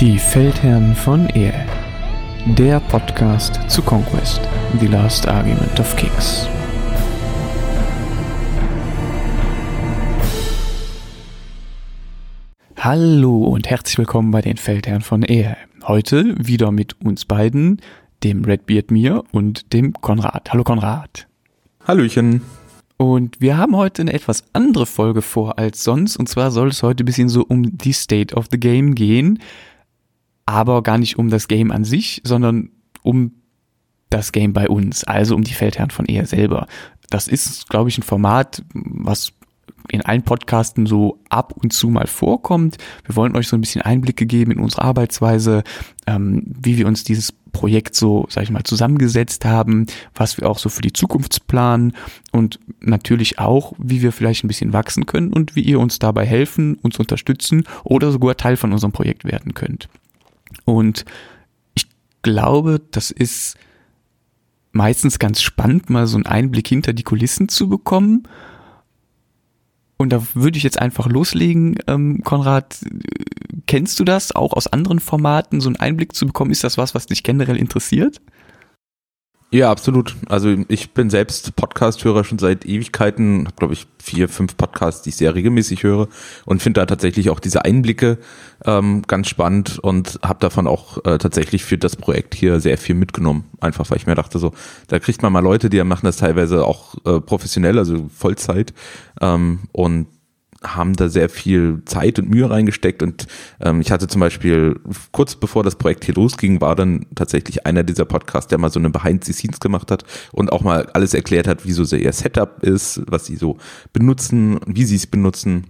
Die Feldherren von Ehe. Der Podcast zu Conquest, The Last Argument of Kings. Hallo und herzlich willkommen bei den Feldherren von Ehe. Heute wieder mit uns beiden, dem Redbeard mir und dem Konrad. Hallo Konrad. Hallöchen. Und wir haben heute eine etwas andere Folge vor als sonst. Und zwar soll es heute ein bisschen so um die State of the Game gehen aber gar nicht um das Game an sich, sondern um das Game bei uns, also um die Feldherren von eher selber. Das ist, glaube ich, ein Format, was in allen Podcasten so ab und zu mal vorkommt. Wir wollen euch so ein bisschen Einblicke geben in unsere Arbeitsweise, ähm, wie wir uns dieses Projekt so, sag ich mal, zusammengesetzt haben, was wir auch so für die Zukunft planen und natürlich auch, wie wir vielleicht ein bisschen wachsen können und wie ihr uns dabei helfen, uns unterstützen oder sogar Teil von unserem Projekt werden könnt. Und ich glaube, das ist meistens ganz spannend, mal so einen Einblick hinter die Kulissen zu bekommen. Und da würde ich jetzt einfach loslegen, ähm, Konrad. Kennst du das auch aus anderen Formaten, so einen Einblick zu bekommen? Ist das was, was dich generell interessiert? Ja, absolut. Also ich bin selbst Podcast-Hörer schon seit Ewigkeiten, habe glaube ich vier, fünf Podcasts, die ich sehr regelmäßig höre und finde da tatsächlich auch diese Einblicke ähm, ganz spannend und habe davon auch äh, tatsächlich für das Projekt hier sehr viel mitgenommen. Einfach weil ich mir dachte so, da kriegt man mal Leute, die machen das teilweise auch äh, professionell, also Vollzeit ähm, und haben da sehr viel Zeit und Mühe reingesteckt und ähm, ich hatte zum Beispiel kurz bevor das Projekt hier losging, war dann tatsächlich einer dieser Podcasts, der mal so eine Behind the Scenes gemacht hat und auch mal alles erklärt hat, wie so ihr Setup ist, was sie so benutzen, wie sie es benutzen,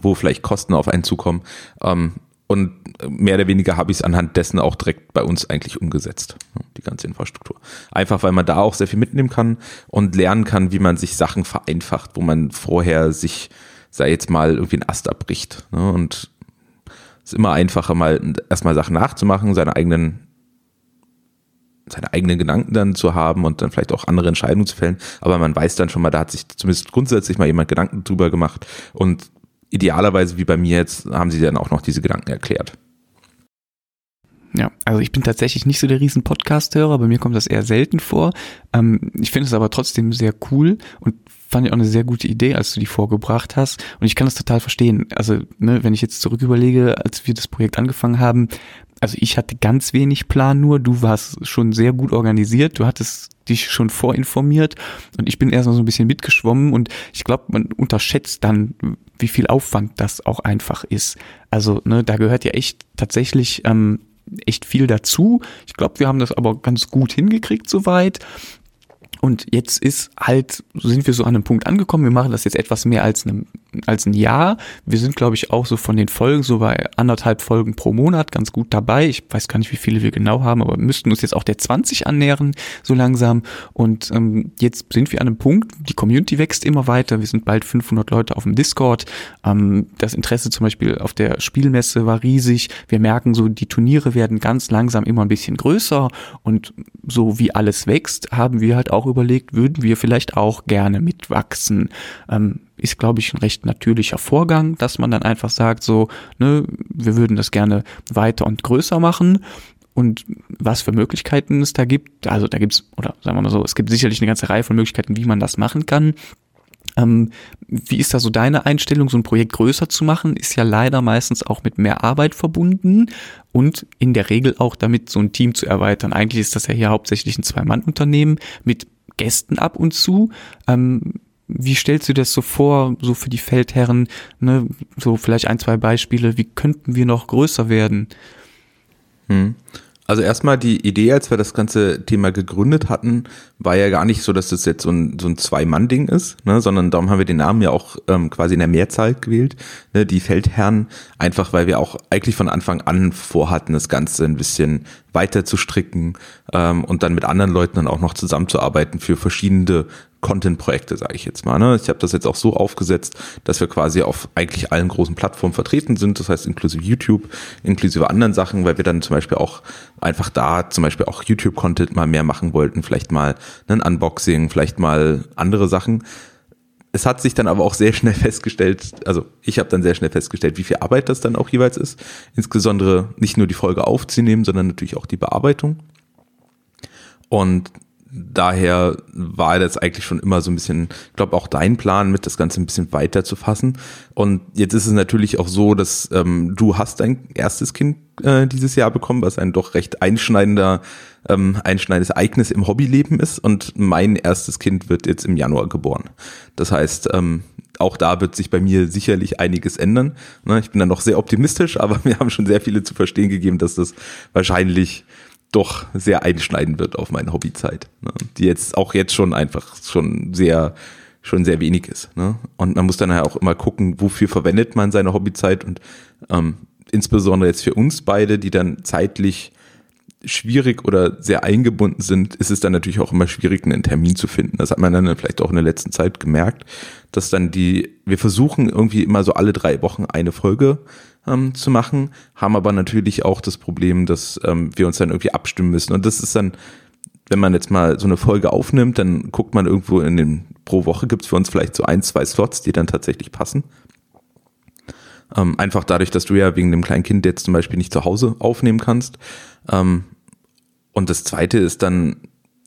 wo vielleicht Kosten auf einen zukommen. Ähm, und mehr oder weniger habe ich es anhand dessen auch direkt bei uns eigentlich umgesetzt, die ganze Infrastruktur. Einfach weil man da auch sehr viel mitnehmen kann und lernen kann, wie man sich Sachen vereinfacht, wo man vorher sich sei jetzt mal irgendwie ein Ast abbricht. Ne? Und es ist immer einfacher, mal erstmal Sachen nachzumachen, seine eigenen seine eigenen Gedanken dann zu haben und dann vielleicht auch andere Entscheidungen zu fällen. Aber man weiß dann schon mal, da hat sich zumindest grundsätzlich mal jemand Gedanken drüber gemacht. Und idealerweise, wie bei mir jetzt, haben sie dann auch noch diese Gedanken erklärt. Ja, also ich bin tatsächlich nicht so der riesen Podcast-Hörer, bei mir kommt das eher selten vor. Ähm, ich finde es aber trotzdem sehr cool und fand ich auch eine sehr gute Idee, als du die vorgebracht hast. Und ich kann das total verstehen. Also, ne, wenn ich jetzt zurück überlege, als wir das Projekt angefangen haben, also ich hatte ganz wenig Plan nur, du warst schon sehr gut organisiert, du hattest dich schon vorinformiert und ich bin erst mal so ein bisschen mitgeschwommen und ich glaube, man unterschätzt dann, wie viel Aufwand das auch einfach ist. Also, ne, da gehört ja echt tatsächlich ähm, echt viel dazu. Ich glaube, wir haben das aber ganz gut hingekriegt soweit. Und jetzt ist halt, sind wir so an einem Punkt angekommen. Wir machen das jetzt etwas mehr als, einem, als ein Jahr. Wir sind, glaube ich, auch so von den Folgen so bei anderthalb Folgen pro Monat ganz gut dabei. Ich weiß gar nicht, wie viele wir genau haben, aber müssten uns jetzt auch der 20 annähern, so langsam. Und ähm, jetzt sind wir an einem Punkt, die Community wächst immer weiter. Wir sind bald 500 Leute auf dem Discord. Ähm, das Interesse zum Beispiel auf der Spielmesse war riesig. Wir merken so, die Turniere werden ganz langsam immer ein bisschen größer. Und so wie alles wächst, haben wir halt auch auch überlegt, würden wir vielleicht auch gerne mitwachsen. Ähm, ist, glaube ich, ein recht natürlicher Vorgang, dass man dann einfach sagt, so, ne, wir würden das gerne weiter und größer machen. Und was für Möglichkeiten es da gibt, also da gibt's, oder sagen wir mal so, es gibt sicherlich eine ganze Reihe von Möglichkeiten, wie man das machen kann. Ähm, wie ist da so deine Einstellung, so ein Projekt größer zu machen? Ist ja leider meistens auch mit mehr Arbeit verbunden und in der Regel auch damit so ein Team zu erweitern. Eigentlich ist das ja hier hauptsächlich ein Zwei-Mann-Unternehmen mit Gästen ab und zu. Ähm, wie stellst du das so vor, so für die Feldherren? Ne? So vielleicht ein, zwei Beispiele. Wie könnten wir noch größer werden? Hm. Also erstmal die Idee, als wir das ganze Thema gegründet hatten, war ja gar nicht so, dass das jetzt so ein, so ein Zwei-Mann-Ding ist, ne, sondern darum haben wir den Namen ja auch ähm, quasi in der Mehrzahl gewählt, ne, die Feldherren, einfach weil wir auch eigentlich von Anfang an vorhatten, das Ganze ein bisschen weiter zu stricken ähm, und dann mit anderen Leuten dann auch noch zusammenzuarbeiten für verschiedene Content-Projekte, sage ich jetzt mal. Ne? Ich habe das jetzt auch so aufgesetzt, dass wir quasi auf eigentlich allen großen Plattformen vertreten sind, das heißt inklusive YouTube, inklusive anderen Sachen, weil wir dann zum Beispiel auch einfach da zum Beispiel auch YouTube-Content mal mehr machen wollten, vielleicht mal ein Unboxing, vielleicht mal andere Sachen es hat sich dann aber auch sehr schnell festgestellt, also ich habe dann sehr schnell festgestellt, wie viel Arbeit das dann auch jeweils ist. Insbesondere nicht nur die Folge aufzunehmen, sondern natürlich auch die Bearbeitung. Und daher war das eigentlich schon immer so ein bisschen, ich glaube auch dein Plan, mit das Ganze ein bisschen weiter zu fassen. Und jetzt ist es natürlich auch so, dass ähm, du hast dein erstes Kind äh, dieses Jahr bekommen, was ein doch recht einschneidender, ähm, einschneidendes Ereignis im Hobbyleben ist. Und mein erstes Kind wird jetzt im Januar geboren. Das heißt, ähm, auch da wird sich bei mir sicherlich einiges ändern. Ne, ich bin dann noch sehr optimistisch, aber wir haben schon sehr viele zu verstehen gegeben, dass das wahrscheinlich doch sehr einschneiden wird auf meine Hobbyzeit, ne? die jetzt auch jetzt schon einfach schon sehr schon sehr wenig ist. Ne? Und man muss dann ja auch immer gucken, wofür verwendet man seine Hobbyzeit und ähm, insbesondere jetzt für uns beide, die dann zeitlich schwierig oder sehr eingebunden sind, ist es dann natürlich auch immer schwierig, einen Termin zu finden. Das hat man dann vielleicht auch in der letzten Zeit gemerkt, dass dann die, wir versuchen irgendwie immer so alle drei Wochen eine Folge ähm, zu machen, haben aber natürlich auch das Problem, dass ähm, wir uns dann irgendwie abstimmen müssen. Und das ist dann, wenn man jetzt mal so eine Folge aufnimmt, dann guckt man irgendwo in den, pro Woche gibt's für uns vielleicht so ein, zwei Slots, die dann tatsächlich passen. Ähm, einfach dadurch, dass du ja wegen dem kleinen Kind jetzt zum Beispiel nicht zu Hause aufnehmen kannst. Ähm, und das zweite ist dann,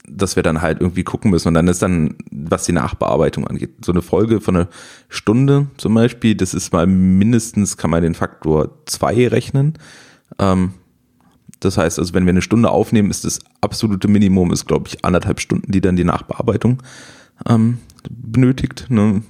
dass wir dann halt irgendwie gucken müssen. Und dann ist dann, was die Nachbearbeitung angeht, so eine Folge von einer Stunde zum Beispiel, das ist mal mindestens, kann man den Faktor zwei rechnen. Ähm, das heißt, also wenn wir eine Stunde aufnehmen, ist das absolute Minimum, ist glaube ich anderthalb Stunden, die dann die Nachbearbeitung ähm, benötigt. Ne?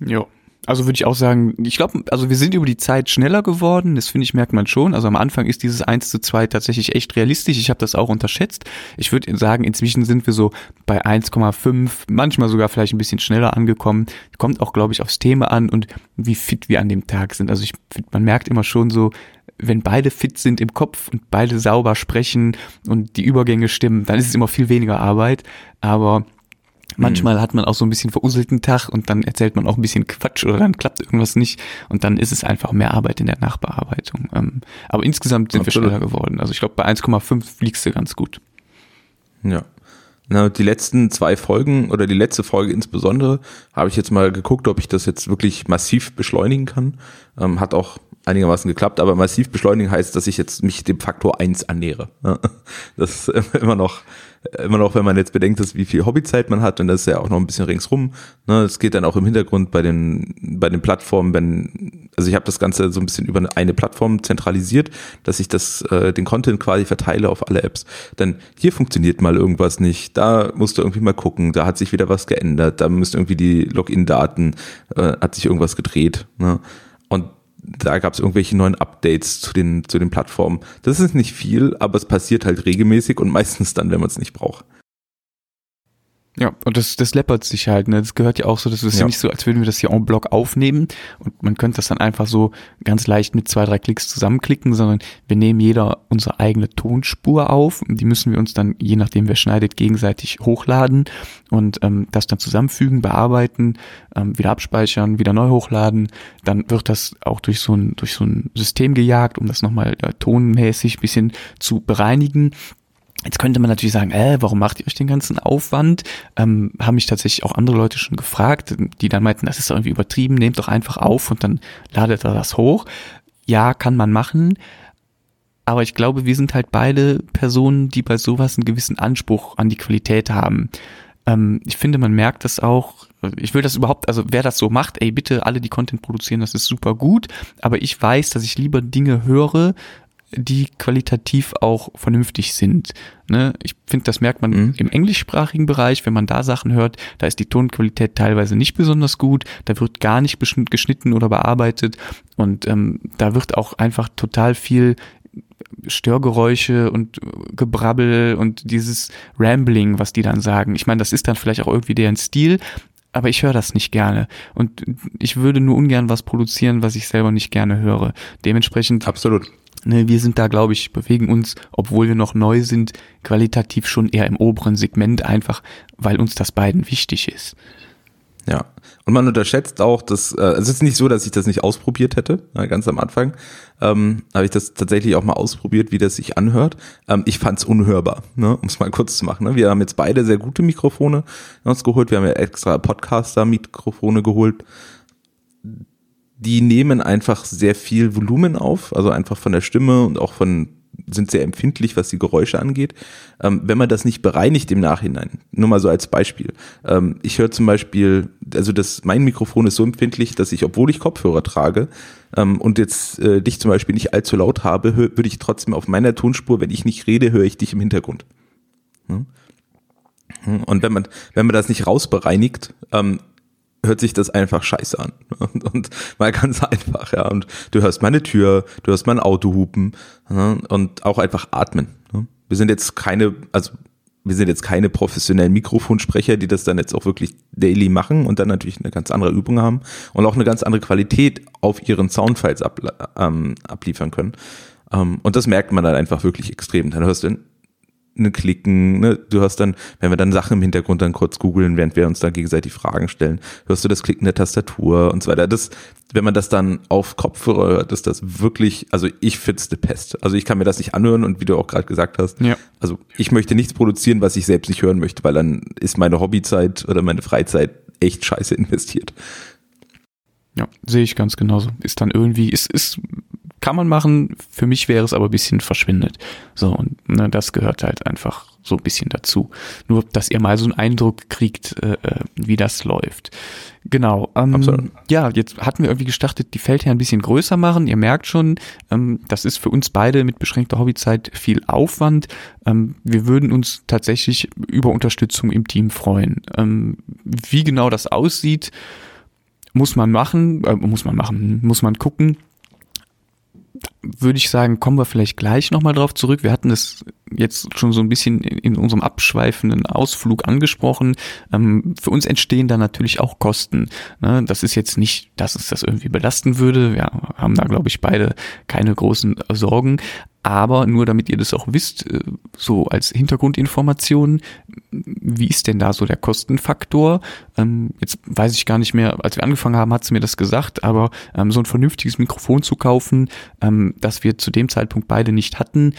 Ja. Also würde ich auch sagen, ich glaube, also wir sind über die Zeit schneller geworden, das finde ich, merkt man schon. Also am Anfang ist dieses 1 zu 2 tatsächlich echt realistisch. Ich habe das auch unterschätzt. Ich würde sagen, inzwischen sind wir so bei 1,5, manchmal sogar vielleicht ein bisschen schneller angekommen. Kommt auch, glaube ich, aufs Thema an und wie fit wir an dem Tag sind. Also ich finde, man merkt immer schon so, wenn beide fit sind im Kopf und beide sauber sprechen und die Übergänge stimmen, dann ist es immer viel weniger Arbeit. Aber Manchmal mhm. hat man auch so ein bisschen veruselten Tag und dann erzählt man auch ein bisschen Quatsch oder dann klappt irgendwas nicht und dann ist es einfach mehr Arbeit in der Nachbearbeitung. Ähm, aber insgesamt sind Absolut. wir schneller geworden. Also ich glaube, bei 1,5 fliegst du ganz gut. Ja. Na, die letzten zwei Folgen oder die letzte Folge insbesondere habe ich jetzt mal geguckt, ob ich das jetzt wirklich massiv beschleunigen kann. Ähm, hat auch einigermaßen geklappt, aber massiv beschleunigen heißt, dass ich jetzt mich dem Faktor 1 annähere. Das ist immer noch immer noch, wenn man jetzt bedenkt, dass wie viel Hobbyzeit man hat und das ist ja auch noch ein bisschen ringsrum. Ne, es geht dann auch im Hintergrund bei den bei den Plattformen, wenn also ich habe das Ganze so ein bisschen über eine Plattform zentralisiert, dass ich das äh, den Content quasi verteile auf alle Apps. Denn hier funktioniert mal irgendwas nicht, da musst du irgendwie mal gucken, da hat sich wieder was geändert, da müsst irgendwie die Login-Daten äh, hat sich irgendwas gedreht. Da gab es irgendwelche neuen Updates zu den, zu den Plattformen. Das ist nicht viel, aber es passiert halt regelmäßig und meistens dann, wenn man es nicht braucht. Ja, und das, das läppert sich halt, ne? Das gehört ja auch so, das ist ja. ja nicht so, als würden wir das hier en bloc aufnehmen und man könnte das dann einfach so ganz leicht mit zwei, drei Klicks zusammenklicken, sondern wir nehmen jeder unsere eigene Tonspur auf und die müssen wir uns dann, je nachdem wer schneidet, gegenseitig hochladen und ähm, das dann zusammenfügen, bearbeiten, ähm, wieder abspeichern, wieder neu hochladen. Dann wird das auch durch so ein, durch so ein System gejagt, um das nochmal äh, tonmäßig bisschen zu bereinigen Jetzt könnte man natürlich sagen, äh, warum macht ihr euch den ganzen Aufwand? Ähm, haben mich tatsächlich auch andere Leute schon gefragt, die dann meinten, das ist doch irgendwie übertrieben, nehmt doch einfach auf und dann ladet er das hoch. Ja, kann man machen. Aber ich glaube, wir sind halt beide Personen, die bei sowas einen gewissen Anspruch an die Qualität haben. Ähm, ich finde, man merkt das auch. Ich will das überhaupt, also wer das so macht, ey, bitte alle, die Content produzieren, das ist super gut. Aber ich weiß, dass ich lieber Dinge höre, die qualitativ auch vernünftig sind. Ne? Ich finde, das merkt man mhm. im englischsprachigen Bereich, wenn man da Sachen hört, da ist die Tonqualität teilweise nicht besonders gut, da wird gar nicht geschnitten oder bearbeitet und ähm, da wird auch einfach total viel Störgeräusche und Gebrabbel und dieses Rambling, was die dann sagen. Ich meine, das ist dann vielleicht auch irgendwie deren Stil, aber ich höre das nicht gerne. Und ich würde nur ungern was produzieren, was ich selber nicht gerne höre. Dementsprechend Absolut. Ne, wir sind da, glaube ich, bewegen uns, obwohl wir noch neu sind, qualitativ schon eher im oberen Segment, einfach weil uns das beiden wichtig ist. Ja, Und man unterschätzt auch, dass, äh, es ist nicht so, dass ich das nicht ausprobiert hätte, äh, ganz am Anfang. Ähm, habe ich das tatsächlich auch mal ausprobiert, wie das sich anhört. Ähm, ich fand es unhörbar, ne? um es mal kurz zu machen. Ne? Wir haben jetzt beide sehr gute Mikrofone uns geholt. Wir haben ja extra Podcaster-Mikrofone geholt. Die nehmen einfach sehr viel Volumen auf, also einfach von der Stimme und auch von sind sehr empfindlich, was die Geräusche angeht. Ähm, wenn man das nicht bereinigt im Nachhinein, nur mal so als Beispiel. Ähm, ich höre zum Beispiel, also das, mein Mikrofon ist so empfindlich, dass ich, obwohl ich Kopfhörer trage ähm, und jetzt äh, dich zum Beispiel nicht allzu laut habe, würde ich trotzdem auf meiner Tonspur, wenn ich nicht rede, höre ich dich im Hintergrund. Hm? Und wenn man, wenn man das nicht rausbereinigt, ähm, hört sich das einfach scheiße an. Und, und mal ganz einfach, ja. Und du hörst meine Tür, du hörst mein Auto hupen ja, und auch einfach atmen. Ja. Wir sind jetzt keine, also wir sind jetzt keine professionellen Mikrofonsprecher, die das dann jetzt auch wirklich daily machen und dann natürlich eine ganz andere Übung haben und auch eine ganz andere Qualität auf ihren Soundfiles ab, ähm, abliefern können. Ähm, und das merkt man dann einfach wirklich extrem. Dann hörst du ne Klicken, ne? du hast dann, wenn wir dann Sachen im Hintergrund dann kurz googeln, während wir uns dann gegenseitig Fragen stellen, hörst du das Klicken der Tastatur und so weiter. Das, wenn man das dann auf Kopfhörer hört, ist das wirklich, also ich find's the Pest. Also ich kann mir das nicht anhören und wie du auch gerade gesagt hast, ja. also ich möchte nichts produzieren, was ich selbst nicht hören möchte, weil dann ist meine Hobbyzeit oder meine Freizeit echt scheiße investiert. Ja, sehe ich ganz genauso. Ist dann irgendwie, ist, ist kann man machen. Für mich wäre es aber ein bisschen verschwindet. So, und ne, das gehört halt einfach so ein bisschen dazu. Nur, dass ihr mal so einen Eindruck kriegt, äh, äh wie das läuft. Genau. Ähm, ja, jetzt hatten wir irgendwie gestartet, die Feldherren ein bisschen größer machen. Ihr merkt schon, ähm, das ist für uns beide mit beschränkter Hobbyzeit viel Aufwand. Ähm, wir würden uns tatsächlich über Unterstützung im Team freuen. Ähm, wie genau das aussieht, muss man machen, äh, muss man machen, muss man gucken würde ich sagen, kommen wir vielleicht gleich nochmal drauf zurück. Wir hatten es jetzt schon so ein bisschen in unserem abschweifenden Ausflug angesprochen. Ähm, für uns entstehen da natürlich auch Kosten. Ne? Das ist jetzt nicht, dass es das irgendwie belasten würde. Wir haben da, glaube ich, beide keine großen Sorgen. Aber nur damit ihr das auch wisst, äh, so als Hintergrundinformation, wie ist denn da so der Kostenfaktor? Ähm, jetzt weiß ich gar nicht mehr, als wir angefangen haben, hat sie mir das gesagt, aber ähm, so ein vernünftiges Mikrofon zu kaufen, ähm, das wir zu dem Zeitpunkt beide nicht hatten,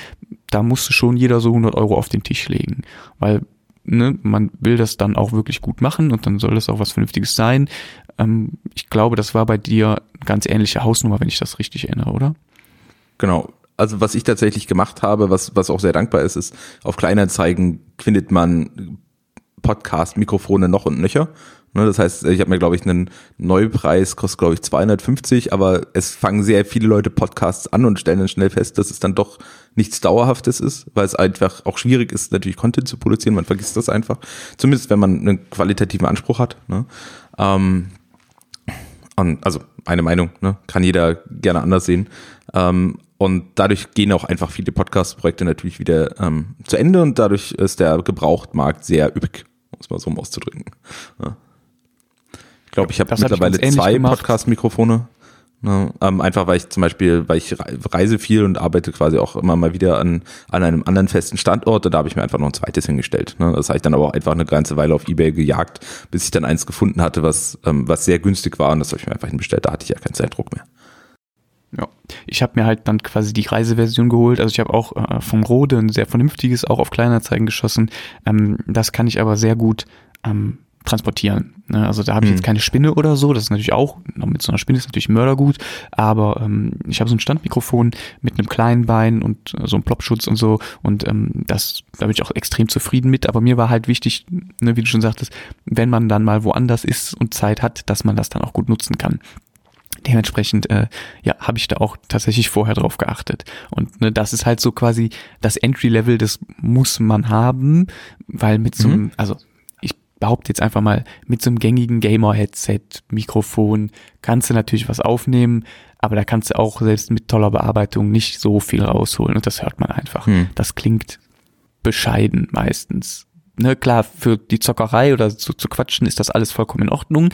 da musste schon jeder so 100 Euro auf den Tisch legen, weil ne, man will das dann auch wirklich gut machen und dann soll das auch was Vernünftiges sein. Ich glaube, das war bei dir ganz ähnliche Hausnummer, wenn ich das richtig erinnere, oder? Genau, also was ich tatsächlich gemacht habe, was, was auch sehr dankbar ist, ist, auf Kleinanzeigen findet man Podcast-Mikrofone noch und nöcher. Ne, das heißt, ich habe mir, glaube ich, einen Neupreis, kostet, glaube ich, 250, aber es fangen sehr viele Leute Podcasts an und stellen dann schnell fest, dass es dann doch nichts Dauerhaftes ist, weil es einfach auch schwierig ist, natürlich Content zu produzieren. Man vergisst das einfach. Zumindest, wenn man einen qualitativen Anspruch hat. Ne? Ähm, also eine Meinung, ne? kann jeder gerne anders sehen. Ähm, und dadurch gehen auch einfach viele Podcast-Projekte natürlich wieder ähm, zu Ende und dadurch ist der Gebrauchtmarkt sehr üppig, um es mal so auszudrücken. Ja. Ich glaube, ich habe mittlerweile zwei Podcast-Mikrofone. Ne, ähm, einfach weil ich zum Beispiel, weil ich reise viel und arbeite quasi auch immer mal wieder an, an einem anderen festen Standort und da habe ich mir einfach noch ein zweites hingestellt. Ne? Das habe ich dann aber auch einfach eine ganze Weile auf Ebay gejagt, bis ich dann eins gefunden hatte, was, ähm, was sehr günstig war und das habe ich mir einfach hinbestellt. Da hatte ich ja keinen Zeitdruck mehr. Ja, ich habe mir halt dann quasi die Reiseversion geholt. Also ich habe auch äh, vom Rode ein sehr vernünftiges auch auf Kleinanzeigen geschossen. Ähm, das kann ich aber sehr gut ähm, transportieren. Ne? Also da habe ich hm. jetzt keine Spinne oder so. Das ist natürlich auch, mit so einer Spinne ist natürlich Mördergut. Aber ähm, ich habe so ein Standmikrofon mit einem kleinen Bein und so einem Plopschutz und so. Und ähm, das, da bin ich auch extrem zufrieden mit. Aber mir war halt wichtig, ne, wie du schon sagtest, wenn man dann mal woanders ist und Zeit hat, dass man das dann auch gut nutzen kann dementsprechend äh, ja habe ich da auch tatsächlich vorher drauf geachtet und ne, das ist halt so quasi das Entry Level das muss man haben weil mit so einem mhm. also ich behaupte jetzt einfach mal mit so einem gängigen Gamer Headset Mikrofon kannst du natürlich was aufnehmen aber da kannst du auch selbst mit toller Bearbeitung nicht so viel rausholen und das hört man einfach mhm. das klingt bescheiden meistens ne, klar, für die Zockerei oder zu, zu quatschen ist das alles vollkommen in Ordnung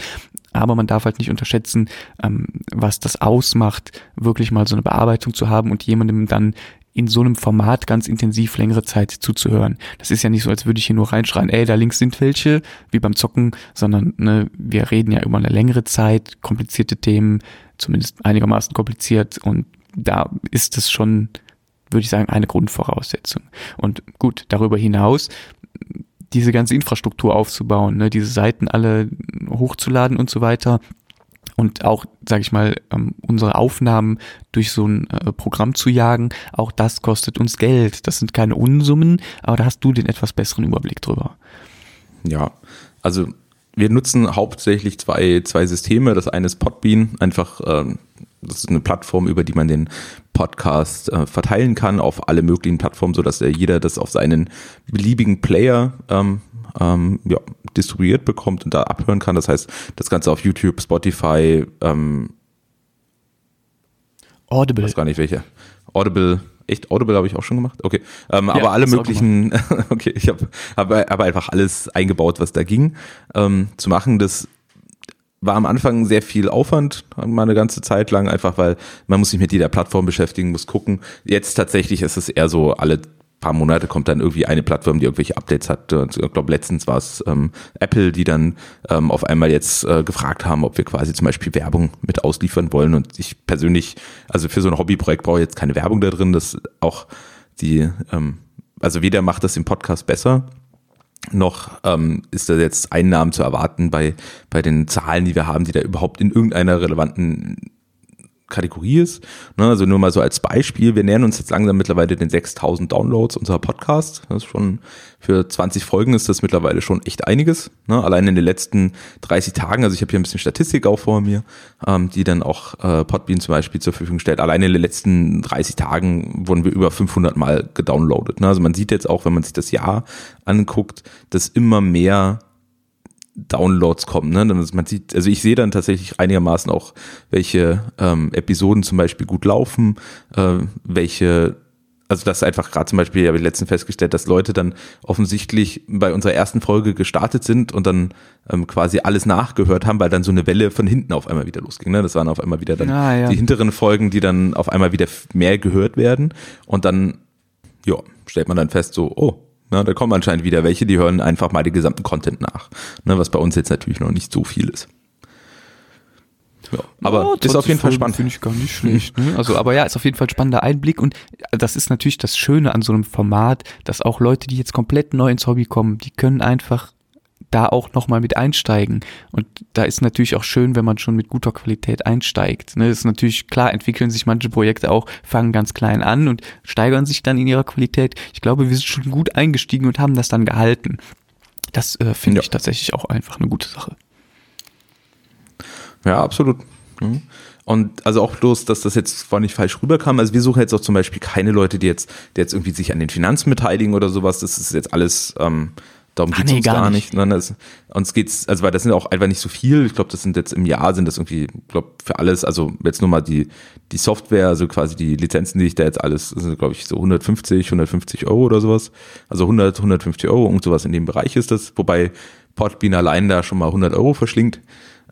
aber man darf halt nicht unterschätzen, ähm, was das ausmacht, wirklich mal so eine Bearbeitung zu haben und jemandem dann in so einem Format ganz intensiv längere Zeit zuzuhören. Das ist ja nicht so, als würde ich hier nur reinschreien, ey, da links sind welche, wie beim Zocken, sondern ne, wir reden ja über eine längere Zeit, komplizierte Themen, zumindest einigermaßen kompliziert und da ist es schon, würde ich sagen, eine Grundvoraussetzung. Und gut, darüber hinaus diese ganze Infrastruktur aufzubauen, ne, diese Seiten alle hochzuladen und so weiter, und auch, sage ich mal, ähm, unsere Aufnahmen durch so ein äh, Programm zu jagen, auch das kostet uns Geld. Das sind keine Unsummen, aber da hast du den etwas besseren Überblick drüber. Ja, also wir nutzen hauptsächlich zwei, zwei Systeme. Das eine ist Podbean, einfach ähm, das ist eine Plattform, über die man den Podcast äh, verteilen kann auf alle möglichen Plattformen, sodass der jeder das auf seinen beliebigen Player ähm, ähm, ja, distribuiert bekommt und da abhören kann. Das heißt, das Ganze auf YouTube, Spotify, ähm, Audible. Ich weiß gar nicht welche. Audible, echt Audible habe ich auch schon gemacht. Okay, ähm, ja, aber alle möglichen. okay, ich habe hab, hab einfach alles eingebaut, was da ging, ähm, zu machen. Das war am Anfang sehr viel Aufwand, mal eine ganze Zeit lang, einfach weil man muss sich mit jeder Plattform beschäftigen, muss gucken. Jetzt tatsächlich ist es eher so alle paar Monate kommt dann irgendwie eine Plattform, die irgendwelche Updates hat. Ich glaube, letztens war es ähm, Apple, die dann ähm, auf einmal jetzt äh, gefragt haben, ob wir quasi zum Beispiel Werbung mit ausliefern wollen. Und ich persönlich, also für so ein Hobbyprojekt brauche ich jetzt keine Werbung da drin. Das auch die, ähm, also weder macht das den Podcast besser, noch ähm, ist da jetzt Einnahmen zu erwarten bei, bei den Zahlen, die wir haben, die da überhaupt in irgendeiner relevanten Kategorie ist. Ne, also nur mal so als Beispiel, wir nähern uns jetzt langsam mittlerweile den 6000 Downloads unserer Podcast. Das ist schon für 20 Folgen ist das mittlerweile schon echt einiges. Ne, allein in den letzten 30 Tagen, also ich habe hier ein bisschen Statistik auch vor mir, ähm, die dann auch äh, Podbean zum Beispiel zur Verfügung stellt. Allein in den letzten 30 Tagen wurden wir über 500 Mal gedownloadet. Ne? Also man sieht jetzt auch, wenn man sich das Jahr anguckt, dass immer mehr Downloads kommen. Ne? Man sieht, also ich sehe dann tatsächlich einigermaßen auch, welche ähm, Episoden zum Beispiel gut laufen, äh, welche, also das einfach gerade zum Beispiel, habe ich letztens festgestellt, dass Leute dann offensichtlich bei unserer ersten Folge gestartet sind und dann ähm, quasi alles nachgehört haben, weil dann so eine Welle von hinten auf einmal wieder losging. Ne? Das waren auf einmal wieder dann ah, ja. die hinteren Folgen, die dann auf einmal wieder mehr gehört werden und dann, ja, stellt man dann fest, so, oh, Ne, da kommen anscheinend wieder welche, die hören einfach mal den gesamten Content nach. Ne, was bei uns jetzt natürlich noch nicht so viel ist. Ja, aber ja, ist auf jeden Fall spannend. Finde ich gar nicht schlecht. Ne? Also, aber ja, ist auf jeden Fall ein spannender Einblick und das ist natürlich das Schöne an so einem Format, dass auch Leute, die jetzt komplett neu ins Hobby kommen, die können einfach da auch nochmal mit einsteigen. Und da ist natürlich auch schön, wenn man schon mit guter Qualität einsteigt. Ne, ist natürlich klar, entwickeln sich manche Projekte auch, fangen ganz klein an und steigern sich dann in ihrer Qualität. Ich glaube, wir sind schon gut eingestiegen und haben das dann gehalten. Das äh, finde ja. ich tatsächlich auch einfach eine gute Sache. Ja, absolut. Mhm. Und also auch bloß, dass das jetzt vorhin nicht falsch rüberkam. Also wir suchen jetzt auch zum Beispiel keine Leute, die jetzt, die jetzt irgendwie sich an den Finanzen beteiligen oder sowas. Das ist jetzt alles ähm, Darum geht es nee, uns gar, nicht. nicht. Das, uns geht's, also weil das sind auch einfach nicht so viel. Ich glaube, das sind jetzt im Jahr sind das irgendwie, glaube, für alles, also jetzt nur mal die, die Software, also quasi die Lizenzen, die ich da jetzt alles, sind glaube ich so 150, 150 Euro oder sowas. Also 100, 150 Euro und sowas in dem Bereich ist das. Wobei Podbean allein da schon mal 100 Euro verschlingt.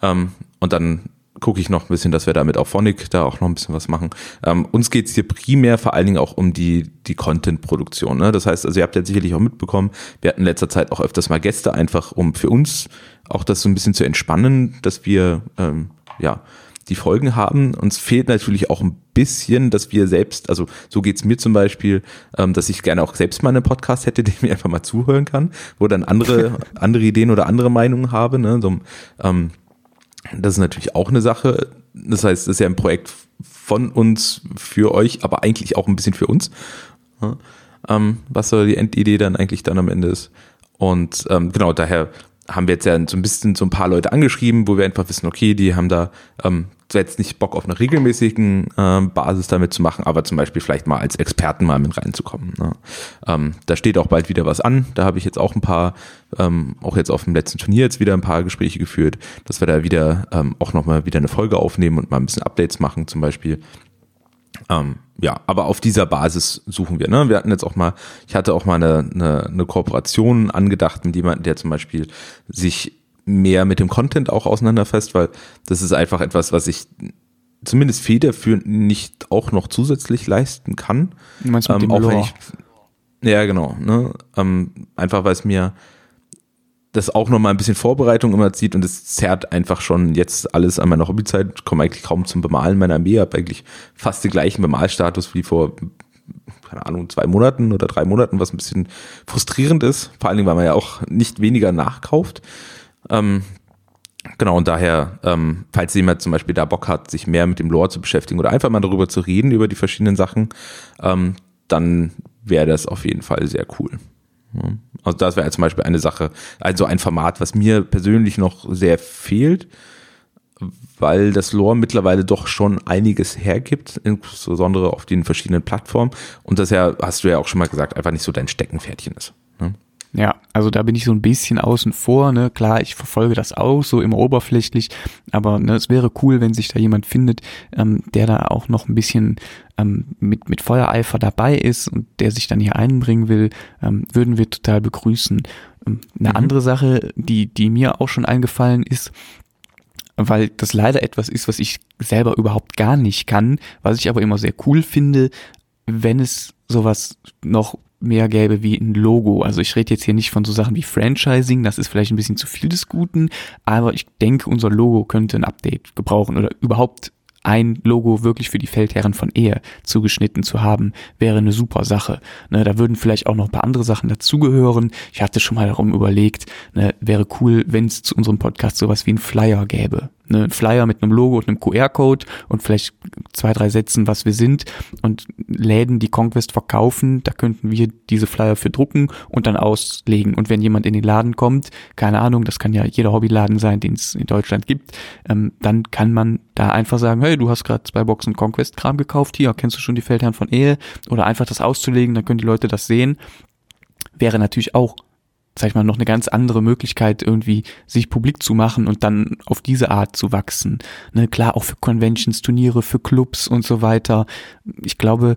Ähm, und dann gucke ich noch ein bisschen, dass wir da mit Auphonic da auch noch ein bisschen was machen. Ähm, uns geht es hier primär vor allen Dingen auch um die, die Content-Produktion. Ne? Das heißt, also ihr habt ja sicherlich auch mitbekommen, wir hatten in letzter Zeit auch öfters mal Gäste, einfach um für uns auch das so ein bisschen zu entspannen, dass wir ähm, ja die Folgen haben. Uns fehlt natürlich auch ein bisschen, dass wir selbst, also so geht's mir zum Beispiel, ähm, dass ich gerne auch selbst mal einen Podcast hätte, den ich mir einfach mal zuhören kann, wo dann andere, andere Ideen oder andere Meinungen habe. Ne? So, ähm, das ist natürlich auch eine Sache. Das heißt, das ist ja ein Projekt von uns für euch, aber eigentlich auch ein bisschen für uns. Ähm, was so die Endidee dann eigentlich dann am Ende ist. Und ähm, genau, daher haben wir jetzt ja so ein bisschen so ein paar Leute angeschrieben, wo wir einfach wissen, okay, die haben da ähm, jetzt nicht Bock auf eine regelmäßigen äh, Basis damit zu machen, aber zum Beispiel vielleicht mal als Experten mal mit reinzukommen. Ne? Ähm, da steht auch bald wieder was an. Da habe ich jetzt auch ein paar, ähm, auch jetzt auf dem letzten Turnier jetzt wieder ein paar Gespräche geführt, dass wir da wieder ähm, auch nochmal wieder eine Folge aufnehmen und mal ein bisschen Updates machen zum Beispiel. Ähm, ja, aber auf dieser Basis suchen wir. Ne? Wir hatten jetzt auch mal, ich hatte auch mal eine, eine, eine Kooperation angedacht mit jemandem, der zum Beispiel sich mehr mit dem Content auch auseinanderfasst, weil das ist einfach etwas, was ich zumindest federführend nicht auch noch zusätzlich leisten kann. Du meinst mit Ähm, dem auch wenn ich, ja, genau. Ne? Ähm, einfach weil es mir das auch noch mal ein bisschen Vorbereitung immer zieht und es zerrt einfach schon jetzt alles an meiner Hobbyzeit. Komme eigentlich kaum zum Bemalen meiner Armee, habe eigentlich fast den gleichen Bemalstatus wie vor, keine Ahnung, zwei Monaten oder drei Monaten, was ein bisschen frustrierend ist. Vor allen Dingen, weil man ja auch nicht weniger nachkauft. Ähm, Genau, und daher, ähm, falls jemand zum Beispiel da Bock hat, sich mehr mit dem Lore zu beschäftigen oder einfach mal darüber zu reden, über die verschiedenen Sachen, ähm, dann wäre das auf jeden Fall sehr cool. Also das wäre zum Beispiel eine Sache, also ein Format, was mir persönlich noch sehr fehlt, weil das Lore mittlerweile doch schon einiges hergibt, insbesondere auf den verschiedenen Plattformen. Und das ja, hast du ja auch schon mal gesagt, einfach nicht so dein Steckenpferdchen ist. Ne? Ja, also da bin ich so ein bisschen außen vor, ne? Klar, ich verfolge das auch so immer oberflächlich, aber ne, es wäre cool, wenn sich da jemand findet, ähm, der da auch noch ein bisschen ähm, mit, mit Feuereifer dabei ist und der sich dann hier einbringen will, ähm, würden wir total begrüßen. Ähm, eine Mhm. andere Sache, die, die mir auch schon eingefallen ist, weil das leider etwas ist, was ich selber überhaupt gar nicht kann, was ich aber immer sehr cool finde, wenn es sowas noch mehr gäbe wie ein Logo. Also ich rede jetzt hier nicht von so Sachen wie Franchising, das ist vielleicht ein bisschen zu viel des Guten, aber ich denke, unser Logo könnte ein Update gebrauchen oder überhaupt ein Logo wirklich für die Feldherren von Ehe zugeschnitten zu haben, wäre eine super Sache. Ne, da würden vielleicht auch noch ein paar andere Sachen dazugehören. Ich hatte schon mal darum überlegt, ne, wäre cool, wenn es zu unserem Podcast sowas wie ein Flyer gäbe. Ne, ein Flyer mit einem Logo und einem QR-Code und vielleicht zwei, drei Sätzen, was wir sind und Läden, die Conquest verkaufen, da könnten wir diese Flyer für drucken und dann auslegen. Und wenn jemand in den Laden kommt, keine Ahnung, das kann ja jeder Hobbyladen sein, den es in Deutschland gibt, ähm, dann kann man da einfach sagen, hey, du hast gerade zwei Boxen Conquest-Kram gekauft, hier, kennst du schon die Feldherren von Ehe? Oder einfach das auszulegen, dann können die Leute das sehen. Wäre natürlich auch sag ich mal, noch eine ganz andere Möglichkeit, irgendwie sich publik zu machen und dann auf diese Art zu wachsen. Ne, klar, auch für Conventions, Turniere, für Clubs und so weiter. Ich glaube,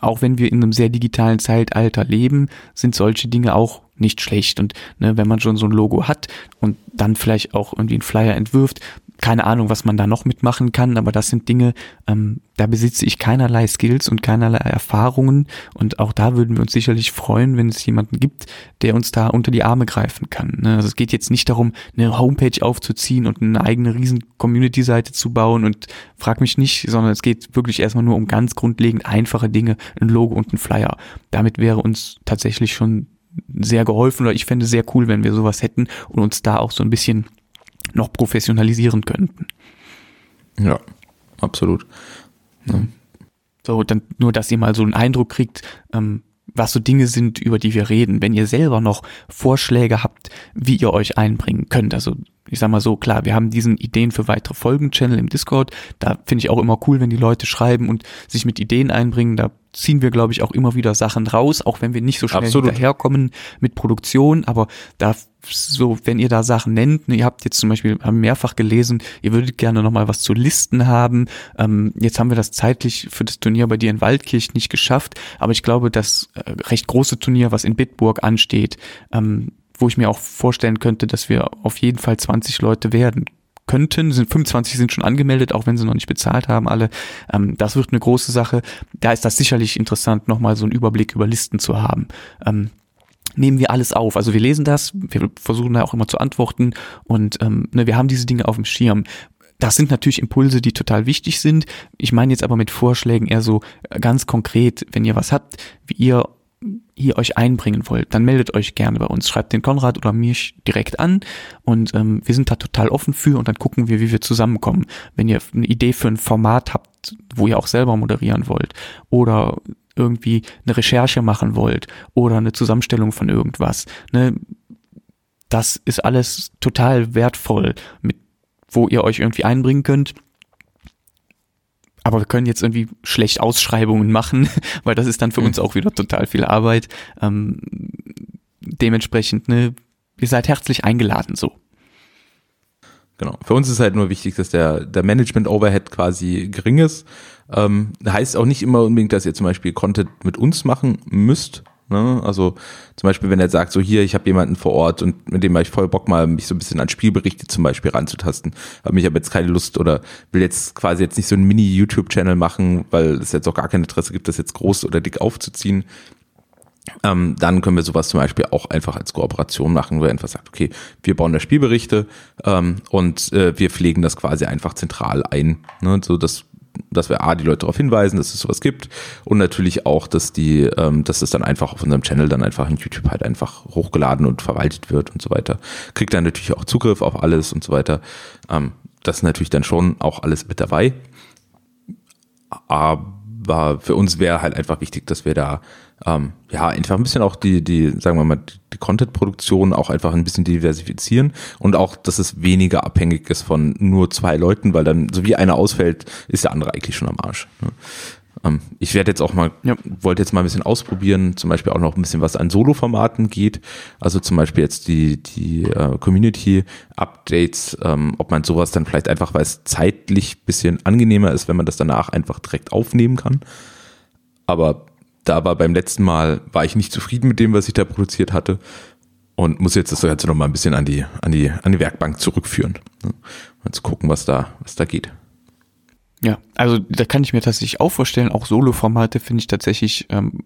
auch wenn wir in einem sehr digitalen Zeitalter leben, sind solche Dinge auch nicht schlecht. Und ne, wenn man schon so ein Logo hat und dann vielleicht auch irgendwie einen Flyer entwirft, keine Ahnung, was man da noch mitmachen kann, aber das sind Dinge, ähm, da besitze ich keinerlei Skills und keinerlei Erfahrungen und auch da würden wir uns sicherlich freuen, wenn es jemanden gibt, der uns da unter die Arme greifen kann. Ne? Also es geht jetzt nicht darum, eine Homepage aufzuziehen und eine eigene riesen Community-Seite zu bauen und frag mich nicht, sondern es geht wirklich erstmal nur um ganz grundlegend einfache Dinge, ein Logo und ein Flyer. Damit wäre uns tatsächlich schon sehr geholfen oder ich fände sehr cool, wenn wir sowas hätten und uns da auch so ein bisschen noch professionalisieren könnten. Ja, absolut. So, dann nur, dass ihr mal so einen Eindruck kriegt, ähm, was so Dinge sind, über die wir reden. Wenn ihr selber noch Vorschläge habt, wie ihr euch einbringen könnt. Also ich sag mal so, klar, wir haben diesen Ideen für weitere Folgen-Channel im Discord. Da finde ich auch immer cool, wenn die Leute schreiben und sich mit Ideen einbringen. Da ziehen wir, glaube ich, auch immer wieder Sachen raus, auch wenn wir nicht so schnell Absolut. hinterherkommen mit Produktion. Aber da so, wenn ihr da Sachen nennt, ne, ihr habt jetzt zum Beispiel, mehrfach gelesen, ihr würdet gerne nochmal was zu Listen haben. Ähm, jetzt haben wir das zeitlich für das Turnier bei dir in Waldkirch nicht geschafft, aber ich glaube, das äh, recht große Turnier, was in Bitburg ansteht, ähm, wo ich mir auch vorstellen könnte, dass wir auf jeden Fall 20 Leute werden könnten, sind 25 sind schon angemeldet, auch wenn sie noch nicht bezahlt haben, alle. Ähm, das wird eine große Sache. Da ist das sicherlich interessant, nochmal so einen Überblick über Listen zu haben. Ähm, nehmen wir alles auf. Also wir lesen das, wir versuchen da auch immer zu antworten und ähm, ne, wir haben diese Dinge auf dem Schirm. Das sind natürlich Impulse, die total wichtig sind. Ich meine jetzt aber mit Vorschlägen eher so äh, ganz konkret, wenn ihr was habt, wie ihr hier euch einbringen wollt, dann meldet euch gerne bei uns. Schreibt den Konrad oder mich direkt an und ähm, wir sind da total offen für und dann gucken wir, wie wir zusammenkommen. Wenn ihr eine Idee für ein Format habt, wo ihr auch selber moderieren wollt oder irgendwie eine Recherche machen wollt oder eine Zusammenstellung von irgendwas, ne, das ist alles total wertvoll, mit wo ihr euch irgendwie einbringen könnt. Aber wir können jetzt irgendwie schlecht Ausschreibungen machen, weil das ist dann für uns auch wieder total viel Arbeit. Ähm, dementsprechend, ne, ihr seid herzlich eingeladen so. Genau. Für uns ist halt nur wichtig, dass der, der Management-Overhead quasi gering ist. Ähm, heißt auch nicht immer unbedingt, dass ihr zum Beispiel Content mit uns machen müsst. Ne? Also zum Beispiel, wenn er sagt, so hier, ich habe jemanden vor Ort und mit dem habe ich voll Bock mal, mich so ein bisschen an Spielberichte zum Beispiel ranzutasten. Aber ich habe jetzt keine Lust oder will jetzt quasi jetzt nicht so einen Mini-YouTube-Channel machen, weil es jetzt auch gar kein Interesse gibt, das jetzt groß oder dick aufzuziehen. Ähm, dann können wir sowas zum Beispiel auch einfach als Kooperation machen, wo er einfach sagt, okay, wir bauen da Spielberichte ähm, und äh, wir pflegen das quasi einfach zentral ein, ne, so dass dass wir A, die Leute darauf hinweisen, dass es sowas gibt und natürlich auch, dass die, ähm, dass es dann einfach auf unserem Channel dann einfach in YouTube halt einfach hochgeladen und verwaltet wird und so weiter. Kriegt dann natürlich auch Zugriff auf alles und so weiter. Ähm, das ist natürlich dann schon auch alles mit dabei. Aber für uns wäre halt einfach wichtig, dass wir da ähm, ja, einfach ein bisschen auch die, die, sagen wir mal, die Content-Produktion auch einfach ein bisschen diversifizieren und auch, dass es weniger abhängig ist von nur zwei Leuten, weil dann, so wie einer ausfällt, ist der andere eigentlich schon am Arsch. Ne? Ähm, ich werde jetzt auch mal, ja. wollte jetzt mal ein bisschen ausprobieren, zum Beispiel auch noch ein bisschen was an Solo-Formaten geht. Also zum Beispiel jetzt die, die äh, Community-Updates, ähm, ob man sowas dann vielleicht einfach, weil es zeitlich bisschen angenehmer ist, wenn man das danach einfach direkt aufnehmen kann. Aber da war beim letzten Mal, war ich nicht zufrieden mit dem, was ich da produziert hatte und muss jetzt das Ganze nochmal ein bisschen an die, an die, an die Werkbank zurückführen. Ne? Mal zu gucken, was da, was da geht. Ja, also da kann ich mir tatsächlich auch vorstellen, auch Solo-Formate finde ich tatsächlich ähm,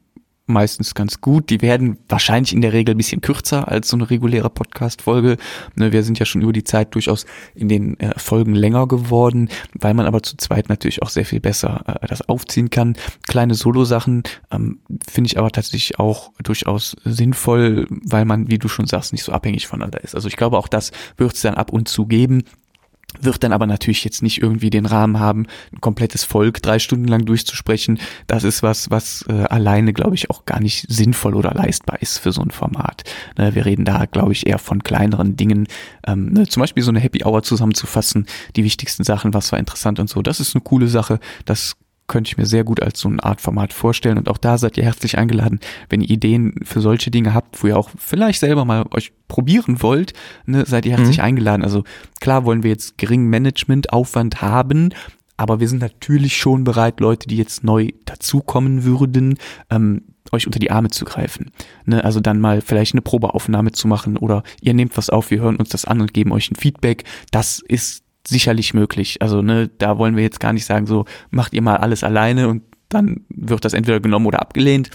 meistens ganz gut. Die werden wahrscheinlich in der Regel ein bisschen kürzer als so eine reguläre Podcast-Folge. Ne, wir sind ja schon über die Zeit durchaus in den äh, Folgen länger geworden, weil man aber zu zweit natürlich auch sehr viel besser äh, das aufziehen kann. Kleine Solo-Sachen ähm, finde ich aber tatsächlich auch durchaus sinnvoll, weil man, wie du schon sagst, nicht so abhängig voneinander ist. Also ich glaube, auch das wird es dann ab und zu geben wird dann aber natürlich jetzt nicht irgendwie den Rahmen haben, ein komplettes Volk drei Stunden lang durchzusprechen. Das ist was, was äh, alleine, glaube ich, auch gar nicht sinnvoll oder leistbar ist für so ein Format. Ne, wir reden da, glaube ich, eher von kleineren Dingen. Ähm, ne, zum Beispiel so eine Happy Hour zusammenzufassen, die wichtigsten Sachen, was war interessant und so. Das ist eine coole Sache. Das könnte ich mir sehr gut als so eine Art Format vorstellen. Und auch da seid ihr herzlich eingeladen, wenn ihr Ideen für solche Dinge habt, wo ihr auch vielleicht selber mal euch probieren wollt, ne, seid ihr herzlich mhm. eingeladen. Also klar wollen wir jetzt geringen Managementaufwand haben, aber wir sind natürlich schon bereit, Leute, die jetzt neu dazukommen würden, ähm, euch unter die Arme zu greifen. Ne, also dann mal vielleicht eine Probeaufnahme zu machen oder ihr nehmt was auf, wir hören uns das an und geben euch ein Feedback. Das ist sicherlich möglich. Also ne, da wollen wir jetzt gar nicht sagen, so macht ihr mal alles alleine und dann wird das entweder genommen oder abgelehnt.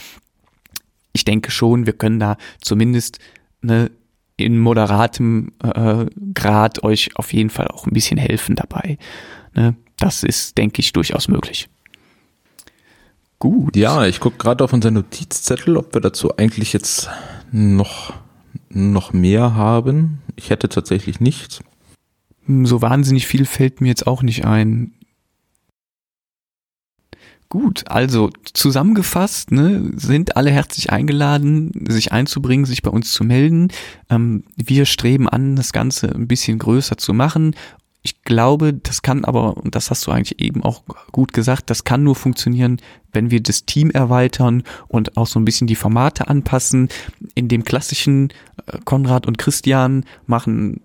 Ich denke schon, wir können da zumindest ne, in moderatem äh, Grad euch auf jeden Fall auch ein bisschen helfen dabei. Ne? Das ist, denke ich, durchaus möglich. Gut. Ja, ich gucke gerade auf unseren Notizzettel, ob wir dazu eigentlich jetzt noch, noch mehr haben. Ich hätte tatsächlich nichts. So wahnsinnig viel fällt mir jetzt auch nicht ein. Gut, also zusammengefasst, ne, sind alle herzlich eingeladen, sich einzubringen, sich bei uns zu melden. Ähm, wir streben an, das Ganze ein bisschen größer zu machen. Ich glaube, das kann aber, und das hast du eigentlich eben auch gut gesagt, das kann nur funktionieren, wenn wir das Team erweitern und auch so ein bisschen die Formate anpassen. In dem klassischen äh, Konrad und Christian machen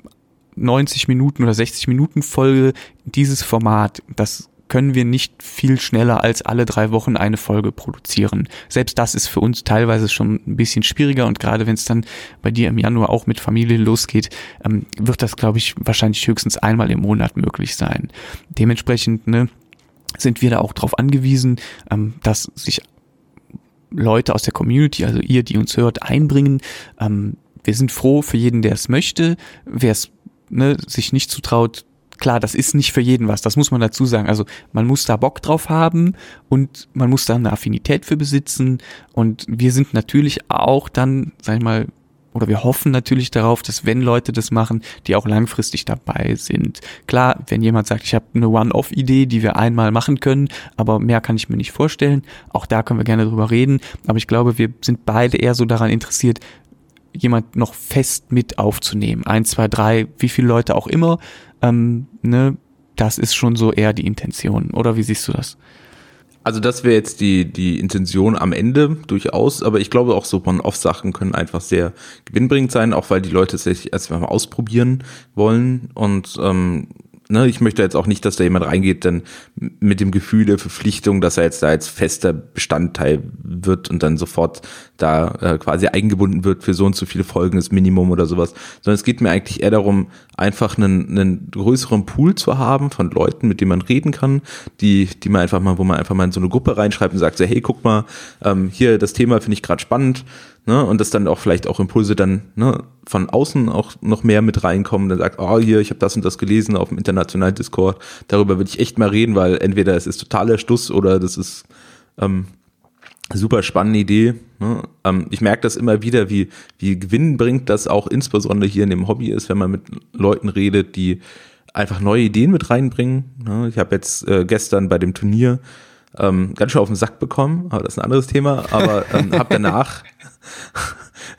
90 Minuten oder 60 Minuten Folge, dieses Format, das können wir nicht viel schneller als alle drei Wochen eine Folge produzieren. Selbst das ist für uns teilweise schon ein bisschen schwieriger und gerade wenn es dann bei dir im Januar auch mit Familie losgeht, ähm, wird das, glaube ich, wahrscheinlich höchstens einmal im Monat möglich sein. Dementsprechend ne, sind wir da auch darauf angewiesen, ähm, dass sich Leute aus der Community, also ihr, die uns hört, einbringen. Ähm, wir sind froh für jeden, der es möchte. Wer es ne, sich nicht zutraut, klar, das ist nicht für jeden was, das muss man dazu sagen. Also man muss da Bock drauf haben und man muss da eine Affinität für besitzen. Und wir sind natürlich auch dann, sag ich mal, oder wir hoffen natürlich darauf, dass wenn Leute das machen, die auch langfristig dabei sind. Klar, wenn jemand sagt, ich habe eine One-Off-Idee, die wir einmal machen können, aber mehr kann ich mir nicht vorstellen, auch da können wir gerne drüber reden. Aber ich glaube, wir sind beide eher so daran interessiert, jemand noch fest mit aufzunehmen. Ein, zwei, drei, wie viele Leute auch immer. Ähm, ne, das ist schon so eher die Intention. Oder wie siehst du das? Also das wäre jetzt die, die Intention am Ende durchaus, aber ich glaube auch so On-Off-Sachen können einfach sehr gewinnbringend sein, auch weil die Leute es sich erstmal mal ausprobieren wollen und ähm, ne, ich möchte jetzt auch nicht, dass da jemand reingeht, dann mit dem Gefühl der Verpflichtung, dass er jetzt da als fester Bestandteil wird und dann sofort da äh, quasi eingebunden wird für so und so viele Folgen, das Minimum oder sowas, sondern es geht mir eigentlich eher darum, einfach einen, einen größeren Pool zu haben von Leuten, mit denen man reden kann, die, die man einfach mal, wo man einfach mal in so eine Gruppe reinschreibt und sagt so, hey, guck mal, ähm, hier das Thema finde ich gerade spannend, ne, und dass dann auch vielleicht auch Impulse dann ne, von außen auch noch mehr mit reinkommen, dann sagt, oh hier, ich habe das und das gelesen auf dem internationalen Discord, darüber würde ich echt mal reden, weil entweder es ist totaler Stuss oder das ist ähm, super spannende Idee. Ne? Ähm, ich merke das immer wieder, wie, wie gewinnbringend das auch insbesondere hier in dem Hobby ist, wenn man mit Leuten redet, die einfach neue Ideen mit reinbringen. Ne? Ich habe jetzt äh, gestern bei dem Turnier ähm, ganz schön auf den Sack bekommen, aber das ist ein anderes Thema, aber ähm, habe danach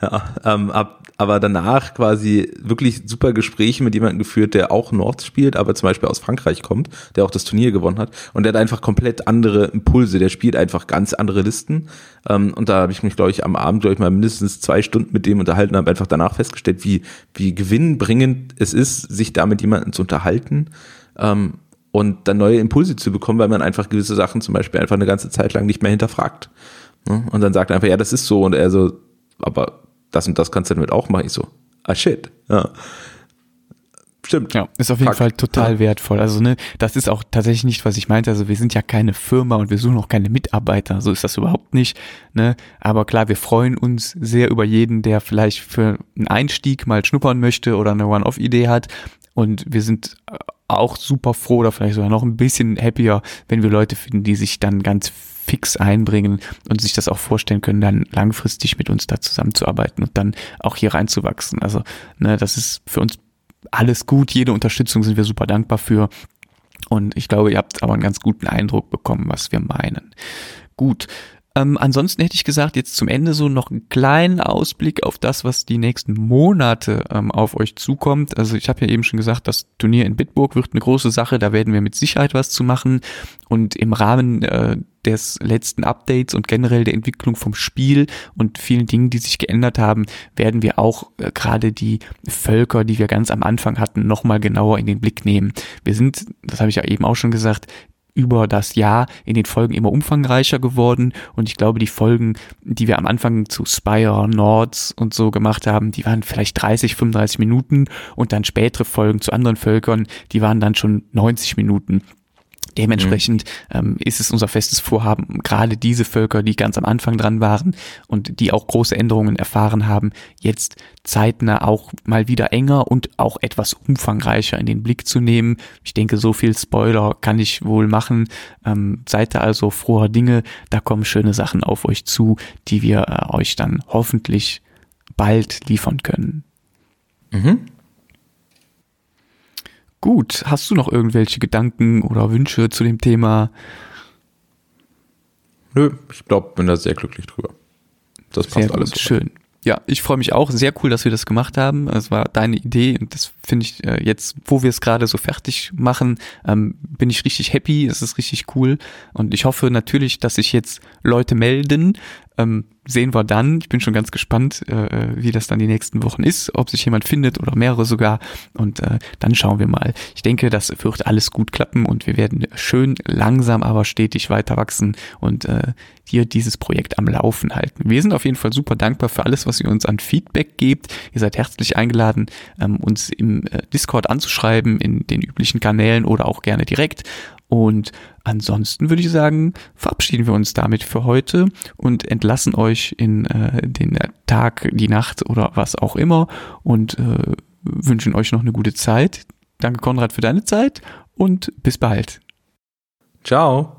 ähm, hab aber danach quasi wirklich super Gespräche mit jemandem geführt, der auch Nords spielt, aber zum Beispiel aus Frankreich kommt, der auch das Turnier gewonnen hat. Und der hat einfach komplett andere Impulse, der spielt einfach ganz andere Listen. Ähm, und da habe ich mich, glaube ich, am Abend, glaube ich, mal mindestens zwei Stunden mit dem unterhalten, habe einfach danach festgestellt, wie, wie gewinnbringend es ist, sich da mit jemandem zu unterhalten. Ähm, und dann neue Impulse zu bekommen, weil man einfach gewisse Sachen zum Beispiel einfach eine ganze Zeit lang nicht mehr hinterfragt. Ne? Und dann sagt er einfach, ja, das ist so. Und er so, aber das und das kannst du damit auch machen. Ich so, ah shit. Ja. Stimmt. Ja, ist auf jeden Fakt. Fall total ja. wertvoll. Also, ne, das ist auch tatsächlich nicht, was ich meinte. Also, wir sind ja keine Firma und wir suchen auch keine Mitarbeiter. So ist das überhaupt nicht, ne. Aber klar, wir freuen uns sehr über jeden, der vielleicht für einen Einstieg mal schnuppern möchte oder eine One-Off-Idee hat. Und wir sind auch super froh oder vielleicht sogar noch ein bisschen happier, wenn wir Leute finden, die sich dann ganz fix einbringen und sich das auch vorstellen können, dann langfristig mit uns da zusammenzuarbeiten und dann auch hier reinzuwachsen. Also, ne, das ist für uns alles gut. Jede Unterstützung sind wir super dankbar für. Und ich glaube, ihr habt aber einen ganz guten Eindruck bekommen, was wir meinen. Gut, ähm, ansonsten hätte ich gesagt, jetzt zum Ende so noch einen kleinen Ausblick auf das, was die nächsten Monate ähm, auf euch zukommt. Also ich habe ja eben schon gesagt, das Turnier in Bitburg wird eine große Sache, da werden wir mit Sicherheit was zu machen. Und im Rahmen äh, des letzten Updates und generell der Entwicklung vom Spiel und vielen Dingen, die sich geändert haben, werden wir auch äh, gerade die Völker, die wir ganz am Anfang hatten, nochmal genauer in den Blick nehmen. Wir sind, das habe ich ja eben auch schon gesagt, über das Jahr in den Folgen immer umfangreicher geworden und ich glaube, die Folgen, die wir am Anfang zu Spire, Nords und so gemacht haben, die waren vielleicht 30, 35 Minuten und dann spätere Folgen zu anderen Völkern, die waren dann schon 90 Minuten. Dementsprechend mhm. ähm, ist es unser festes Vorhaben, gerade diese Völker, die ganz am Anfang dran waren und die auch große Änderungen erfahren haben, jetzt zeitnah auch mal wieder enger und auch etwas umfangreicher in den Blick zu nehmen. Ich denke, so viel Spoiler kann ich wohl machen. Ähm, seid ihr also froher Dinge, da kommen schöne Sachen auf euch zu, die wir äh, euch dann hoffentlich bald liefern können. Mhm. Gut, hast du noch irgendwelche Gedanken oder Wünsche zu dem Thema? Nö, ich glaube, bin da sehr glücklich drüber. Das passt alles. Gut, schön. Ja, ich freue mich auch. Sehr cool, dass wir das gemacht haben. Es war deine Idee und das finde ich äh, jetzt, wo wir es gerade so fertig machen, ähm, bin ich richtig happy. Es ist richtig cool und ich hoffe natürlich, dass sich jetzt Leute melden, ähm, sehen wir dann. Ich bin schon ganz gespannt, äh, wie das dann die nächsten Wochen ist, ob sich jemand findet oder mehrere sogar. Und äh, dann schauen wir mal. Ich denke, das wird alles gut klappen und wir werden schön langsam, aber stetig weiter wachsen und äh, hier dieses Projekt am Laufen halten. Wir sind auf jeden Fall super dankbar für alles, was ihr uns an Feedback gebt. Ihr seid herzlich eingeladen, ähm, uns im äh, Discord anzuschreiben, in den üblichen Kanälen oder auch gerne direkt. Und ansonsten würde ich sagen, verabschieden wir uns damit für heute und entlassen euch in äh, den Tag, die Nacht oder was auch immer und äh, wünschen euch noch eine gute Zeit. Danke Konrad für deine Zeit und bis bald. Ciao.